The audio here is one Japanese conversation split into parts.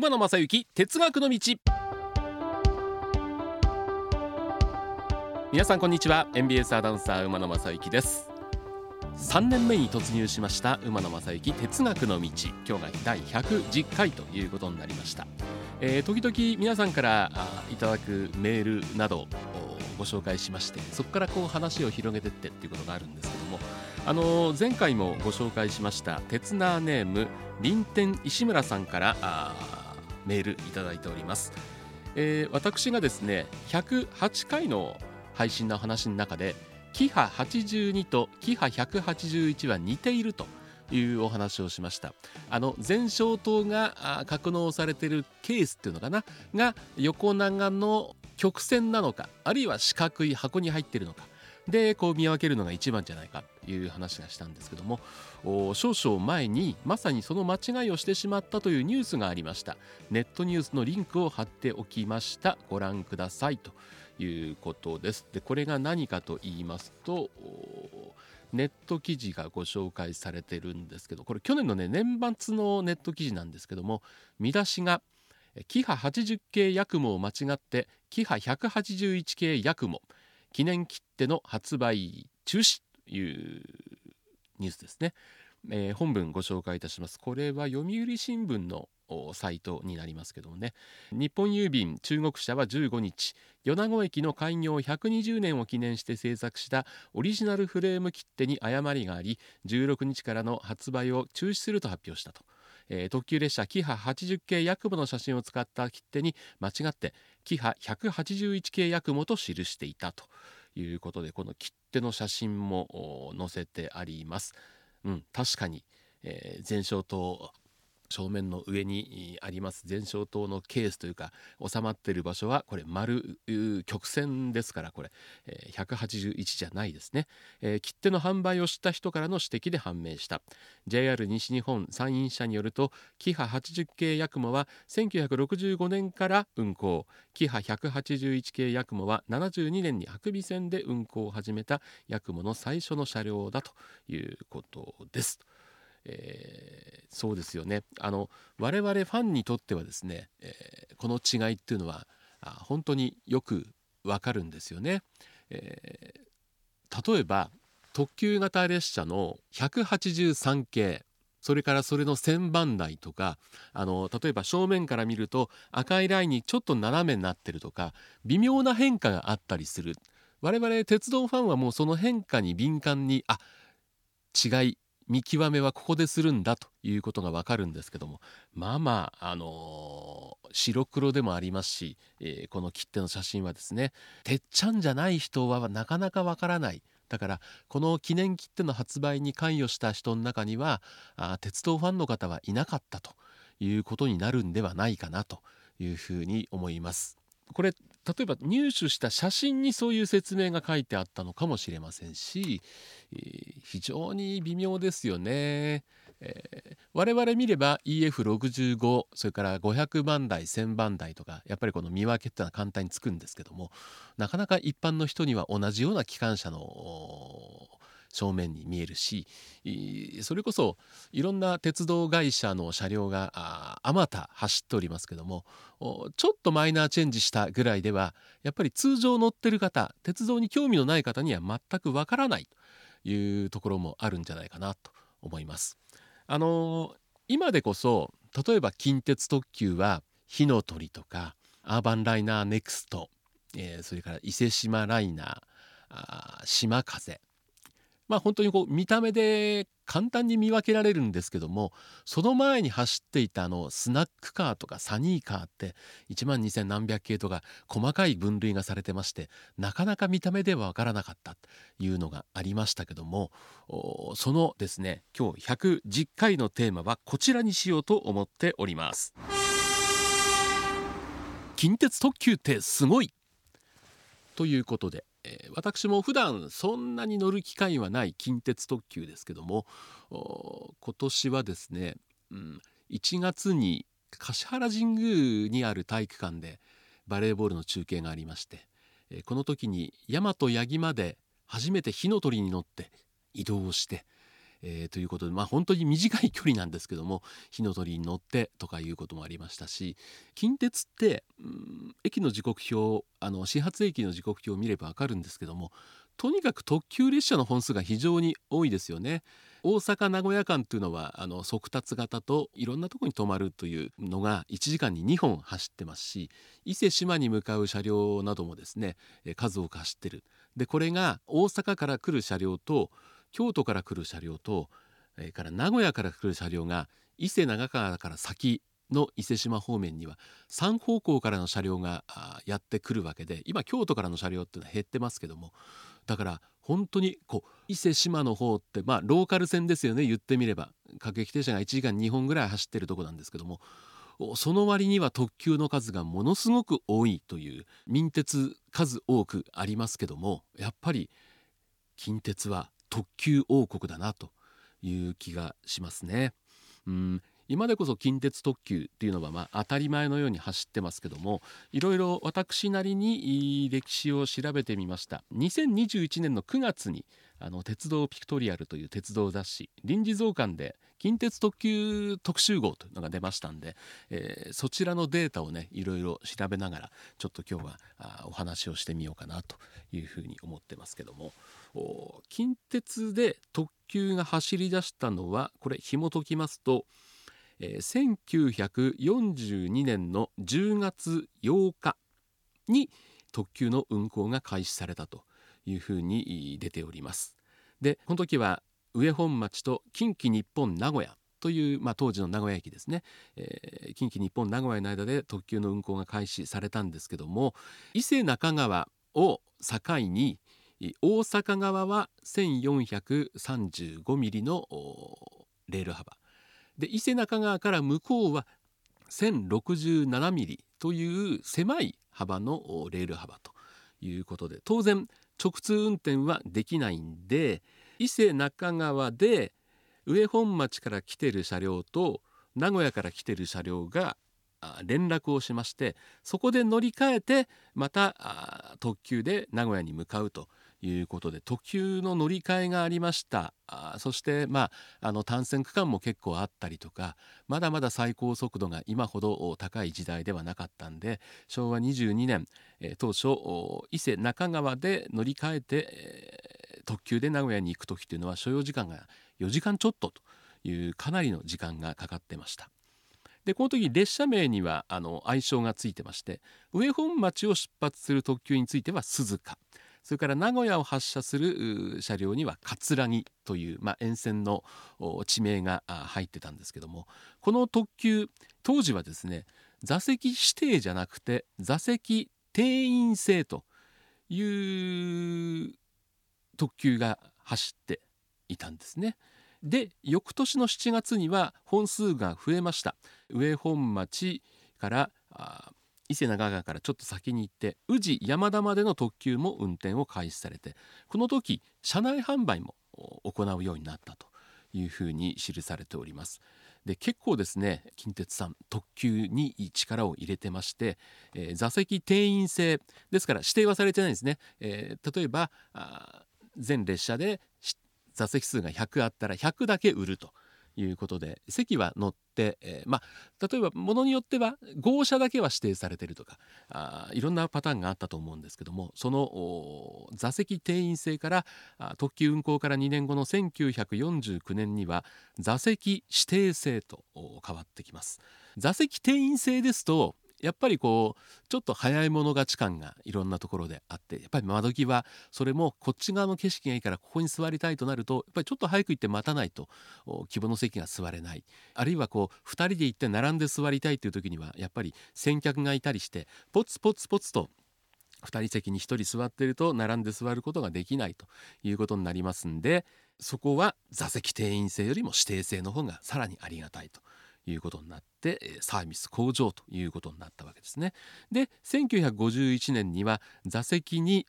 馬野正幸哲学の道。皆さんこんにちは。NBS アナウンサー馬野正幸です。3年目に突入しました馬野正幸哲学の道。今日が第110回ということになりました、えー、時々皆さんからいただくメールなどご紹介しましてそこからこう話を広げてってっていうことがあるんですけども。あの前回もご紹介しました鉄ナーネーム林天石村さんからメールいただいております、えー、私がですね108回の配信の話の中でキハ82とキハ181は似ているというお話をしました。あの前照灯が格納されているケースっていうのかな？が横長の曲線なのかあるいは四角い箱に入っているのかでこう見分けるのが一番じゃないかという話がしたんですけども少々前にまさにその間違いをしてしまったというニュースがありました。ネットニュースのリンクを貼っておきました。ご覧くださいということです。でこれが何かと言いますとネット記事がご紹介されてるんですけどこれ去年のね年末のネット記事なんですけども見出しがキハ80系ヤクモを間違ってキハ181系ヤクモ記念切手の発売中止というニュースですね、えー、本文ご紹介いたします。これは読売新聞のサイトになりますけどもね。日本郵便中国社は15日米子駅の開業120年を記念して制作したオリジナルフレーム切手に誤りがあり16日からの発売を中止すると発表したと。えー、特急列車キハ80系ヤクモの写真を使った切手に間違ってキハ181系ヤクモと記していたということでこの切手の写真も載せてあります。うん、確かに、えー、前照灯正面の上にあります前照灯のケースというか収まっている場所はこれ丸曲線ですからこれ、え、181じゃないですね、えー、切手の販売をした人からの指摘で判明した。JR 西日本山陰社によるとキハ80系ヤクモは1965年から運行。キハ181系ヤクモは72年に白尾線で運行を始めたヤクモの最初の車両だということです。えー、そうですよね。あの我々ファンにとってはですね、えー、この違いっていうのはあ本当によくわかるんですよね、えー、例えば特急型列車の183系それからそれの1000番台とかあの例えば正面から見ると赤いラインにちょっと斜めになってるとか微妙な変化があったりする。我々鉄道ファンはもうその変化に敏感にあ違い見極めはここでするんだということがわかるんですけどもまあまああのー、白黒でもありますし、えー、この切手の写真はですねてっちゃんじゃない人はなかなかわからないだからこの記念切手の発売に関与した人の中にはあ鉄道ファンの方はいなかったということになるんではないかなというふうに思います。これ例えば入手した写真にそういう説明が書いてあったのかもしれませんし、えー、非常に微妙ですよね。えー、我々見れば EF65 それから500番台1000番台とかやっぱりこの見分けってのは簡単につくんですけどもなかなか一般の人には同じような機関車の正面に見えるしそれこそいろんな鉄道会社の車両があまた走っておりますけどもちょっとマイナーチェンジしたぐらいではやっぱり通常乗ってる方鉄道に興味のない方には全くわからないというところもあるんじゃないかなと思います。あの今でこそ例えば近鉄特急は火の鳥とかアーバンライナーネクスト、えー、それから伊勢志摩ライナーあ島風まあ本当にこう見た目で簡単に見分けられるんですけどもその前に走っていたあのスナックカーとかサニーカーって1万2,000何百系とか細かい分類がされてましてなかなか見た目では分からなかったというのがありましたけどもそのですね今日110回のテーマはこちらにしようと思っております。近鉄特急ってすごいということでえ、私も普段そんなに乗る機会はない近鉄特急ですけども今年はですね、うん、1月に橿原神宮にある体育館でバレーボールの中継がありまして、え、この時に大和八木まで初めて火の鳥に乗って移動して、えー、ということでまあ本当に短い距離なんですけども火の鳥に乗ってとかいうこともありましたし近鉄って、うん、駅の時刻表あの始発駅の時刻表を見れば分かるんですけどもとにかく特急列車の本数が非常に多いですよね。大阪名古屋間というのはあの速達型といろんなとこに止まるというのが1時間に2本走ってますし伊勢志摩に向かう車両などもですね数多く走ってるでこれが大阪から来る車両と京都から来る車両とそれから名古屋から来る車両が伊勢長川から先の伊勢志摩方面には3方向からの車両がやってくるわけで今京都からの車両っていうのは減ってますけどもだから本当にこう伊勢志摩の方ってまあローカル線ですよね言ってみれば。各駅停車が1時間2本ぐらい走ってるとこなんですけどもその割には特急の数がものすごく多いという民鉄数多くありますけどもやっぱり近鉄は特急王国だなという気がしますね。うん。今でこそ近鉄特急っていうのはまあ当たり前のように走ってますけどもいろいろ私なりに歴史を調べてみました。2021年の9月にあの鉄道ピクトリアルという鉄道雑誌臨時増刊で近鉄特急特集号というのが出ましたんで、えー、そちらのデータをねいろいろ調べながらちょっと今日はお話をしてみようかなというふうに思ってますけども。近鉄で特急が走り出したのはこれ紐解きますとえー、1942年の10月8日に特急の運行が開始されたというふうに出ております。でこの時は上本町と近畿日本名古屋という、まあ、当時の名古屋駅ですね、えー、近畿日本名古屋の間で特急の運行が開始されたんですけども伊勢中川を境に大阪側は1435ミリのレール幅。で伊勢中川から向こうは1067ミリという狭い幅のレール幅ということで当然直通運転はできないんで伊勢中川で上本町から来てる車両と名古屋から来てる車両が連絡をしましてそこで乗り換えてまた特急で名古屋に向かうと。いうことで特急の乗り換えがありましたあそしてまああの単線区間も結構あったりとかまだまだ最高速度が今ほど高い時代ではなかったんで昭和22年、えー、当初伊勢中川で乗り換えて、えー、特急で名古屋に行く時というのは所要時間が4時間ちょっとというかなりの時間がかかってました。でこの時列車名にはあの愛称がついてまして上本町を出発する特急については鈴鹿それから名古屋を発車する車両には葛城という、まあ、沿線の地名が入ってたんですけどもこの特急当時はですね座席指定じゃなくて座席定員制という特急が走っていたんですね。で翌年の7月には本数が増えました上本町から伊勢長川からちょっと先に行って宇治山田までの特急も運転を開始されてこの時車内販売も行うようになったというふうに記されております。で結構ですね近鉄さん特急に力を入れてまして、えー、座席定員制ですから指定はされてないんですね、えー、例えば全列車で座席数が100あったら100だけ売るということで席は乗って、えー、まあ例えばものによっては号車だけは指定されてるとかあいろんなパターンがあったと思うんですけどもその座席定員制から特急運行から2年後の1949年には座席指定制と変わってきます。座席定員制ですとやっぱりこうちょっと早い者勝ち感がいろんなところであってやっぱり窓際それもこっち側の景色がいいからここに座りたいとなるとやっぱりちょっと早く行って待たないと希望の席が座れない。あるいはこう2人で行って並んで座りたいという時にはやっぱり先客がいたりしてポツポツポツと2人席に1人座ってると並んで座ることができないということになりますんでそこは座席定員制よりも指定制の方がさらにありがたいということになってサービス向上ということになったわけですね。で1951年には座席に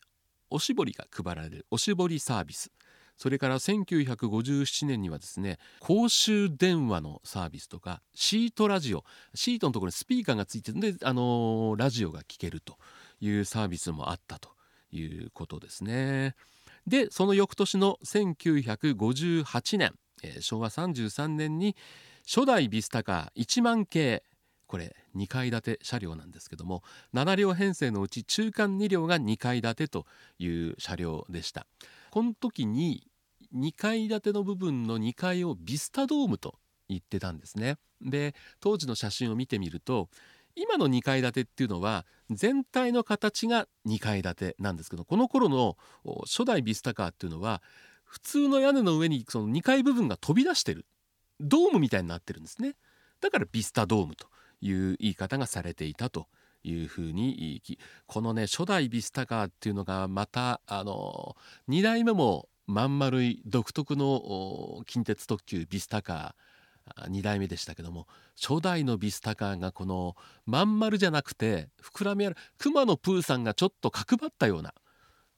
おしぼりが配られるおしぼりサービスそれから1957年にはですね公衆電話のサービスとかシートラジオシートのところにスピーカーがついてるんで、あのー、ラジオが聴けるというサービスもあったということですね。でその翌年の1958年えー、昭和33年に初代ビスタカー1万系。これ2階建て車両なんですけども7両編成のうち中間2両が2階建てという車両でした。この時に2階建ての部分の2階をビスタドームと言ってたんですね。で当時の写真を見てみると今の2階建てっていうのは全体の形が2階建てなんですけどこの頃の初代ビスタカーっていうのは普通の屋根の上にその2階部分が飛び出してるドームみたいになってるんですね。だからビスタドームという言い方がされていたというふうにこのね初代ビスタカーっていうのがまたあの2代目もまん丸い独特の近鉄特急ビスタカー2代目でしたけども初代のビスタカーがこのまん丸じゃなくて膨らみある熊野プーさんがちょっと角張ったような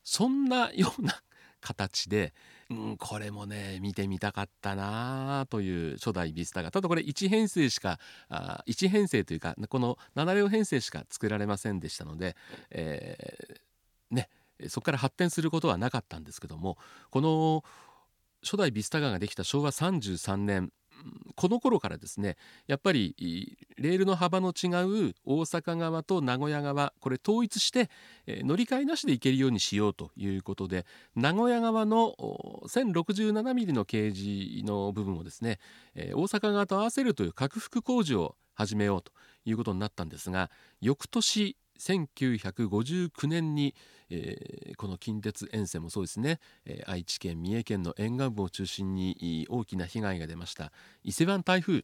そんなような形で、うん、これもね見てみたかったなという初代ビスタが。ただこれ1編成しかあ1編成というかこの7両編成しか作られませんでしたので、えー、ねそこから発展することはなかったんですけどもこの初代ビスタガができた昭和33年この頃からですねやっぱりレールの幅の違う大阪側と名古屋側これ統一して、え乗り換えなしで行けるようにしようということで名古屋側の 1067mm のケージの部分をですね、え大阪側と合わせるという拡幅工事を始めようということになったんですが翌年1959年に、えー、この近鉄沿線もそうですね、えー、愛知県三重県の沿岸部を中心に大きな被害が出ました。伊勢湾台風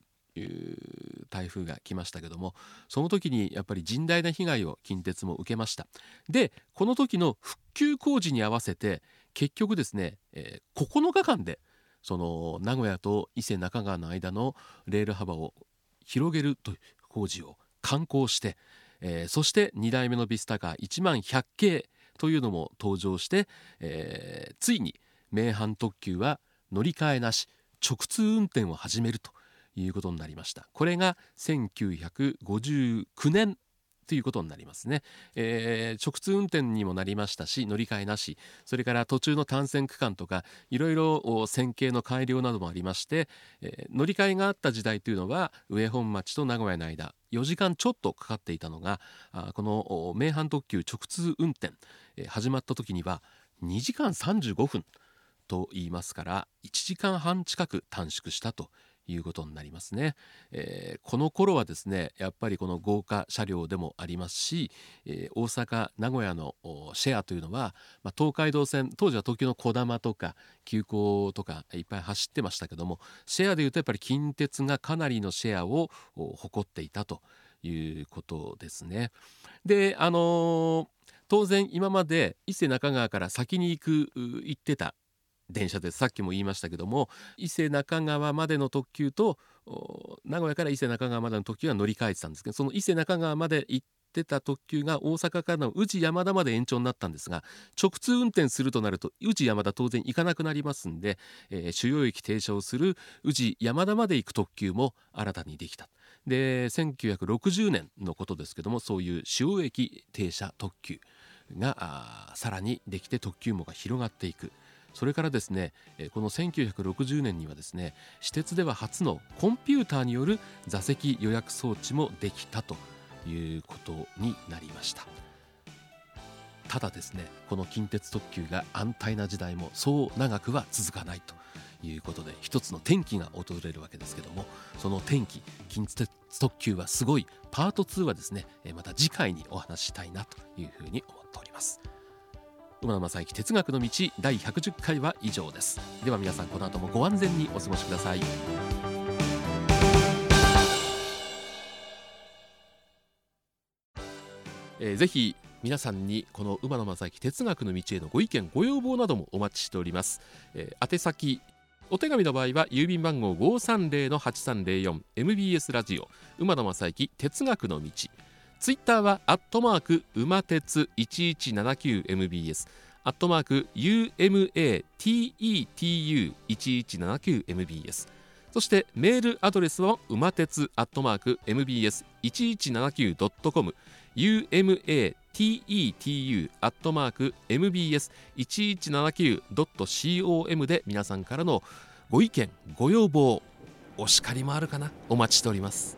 台風が来ましたけどもその時にやっぱり甚大な被害を近鉄も受けました。でこの時の復旧工事に合わせて結局ですね、えー、9日間でその名古屋と伊勢中川の間のレール幅を広げるという工事を敢行してえー、そして2代目のビスタカー1万100系というのも登場して、えー、ついに名阪特急は乗り換えなし直通運転を始めるということになりました。これが1959年ということになりますね、えー、直通運転にもなりましたし乗り換えなし。それから途中の単線区間とかいろいろ線形の改良などもありまして、えー、乗り換えがあった時代というのは上本町と名古屋の間4時間ちょっとかかっていたのがあこの名阪特急直通運転、えー、始まった時には2時間35分と言いますから1時間半近く短縮したということになりますね、えー、この頃はですねやっぱりこの豪華車両でもありますし、えー、大阪名古屋のシェアというのは、まあ、東海道線当時は東京のこだまとか急行とかいっぱい走ってましたけどもシェアでいうとやっぱり近鉄がかなりのシェアを誇っていたということですね。であのー当然今まで伊勢中川から先に行く行ってた電車でさっきも言いましたけども伊勢中川までの特急と名古屋から伊勢中川までの特急が乗り換えてたんですけどその伊勢中川まで行ってた特急が大阪からの宇治山田まで延長になったんですが直通運転するとなると宇治山田当然行かなくなりますんで、えー、主要駅停車をする宇治山田まで行く特急も新たにできた。で1960年のことですけどもそういう主要駅停車特急がさらにできて特急網が広がっていく。それからですねこの1960年にはですね私鉄では初のコンピューターによる座席予約装置もできたということになりましたただですねこの近鉄特急が安泰な時代もそう長くは続かないということで一つの転機が訪れるわけですけどもその転機近鉄特急はすごいパート2はですねまた次回にお話ししたいなというふうに思っております。馬野正幸哲学の道第110回は以上です。では皆さんこの後もご安全にお過ごしください。えー、ぜひ皆さんにこの馬野正幸哲学の道へのご意見ご要望などもお待ちしております、えー、宛先お手紙の場合は郵便番号530-8304 MBS ラジオ馬野正幸哲学の道。ツイッターはアットマーク馬鉄 1179MBS アットマーク UMATETU1179MBS そしてメールアドレスは馬鉄アットマーク MBS1179.com umatetu アットマーク MBS1179.com で皆さんからのご意見ご要望お叱りもあるかな？お待ちしております。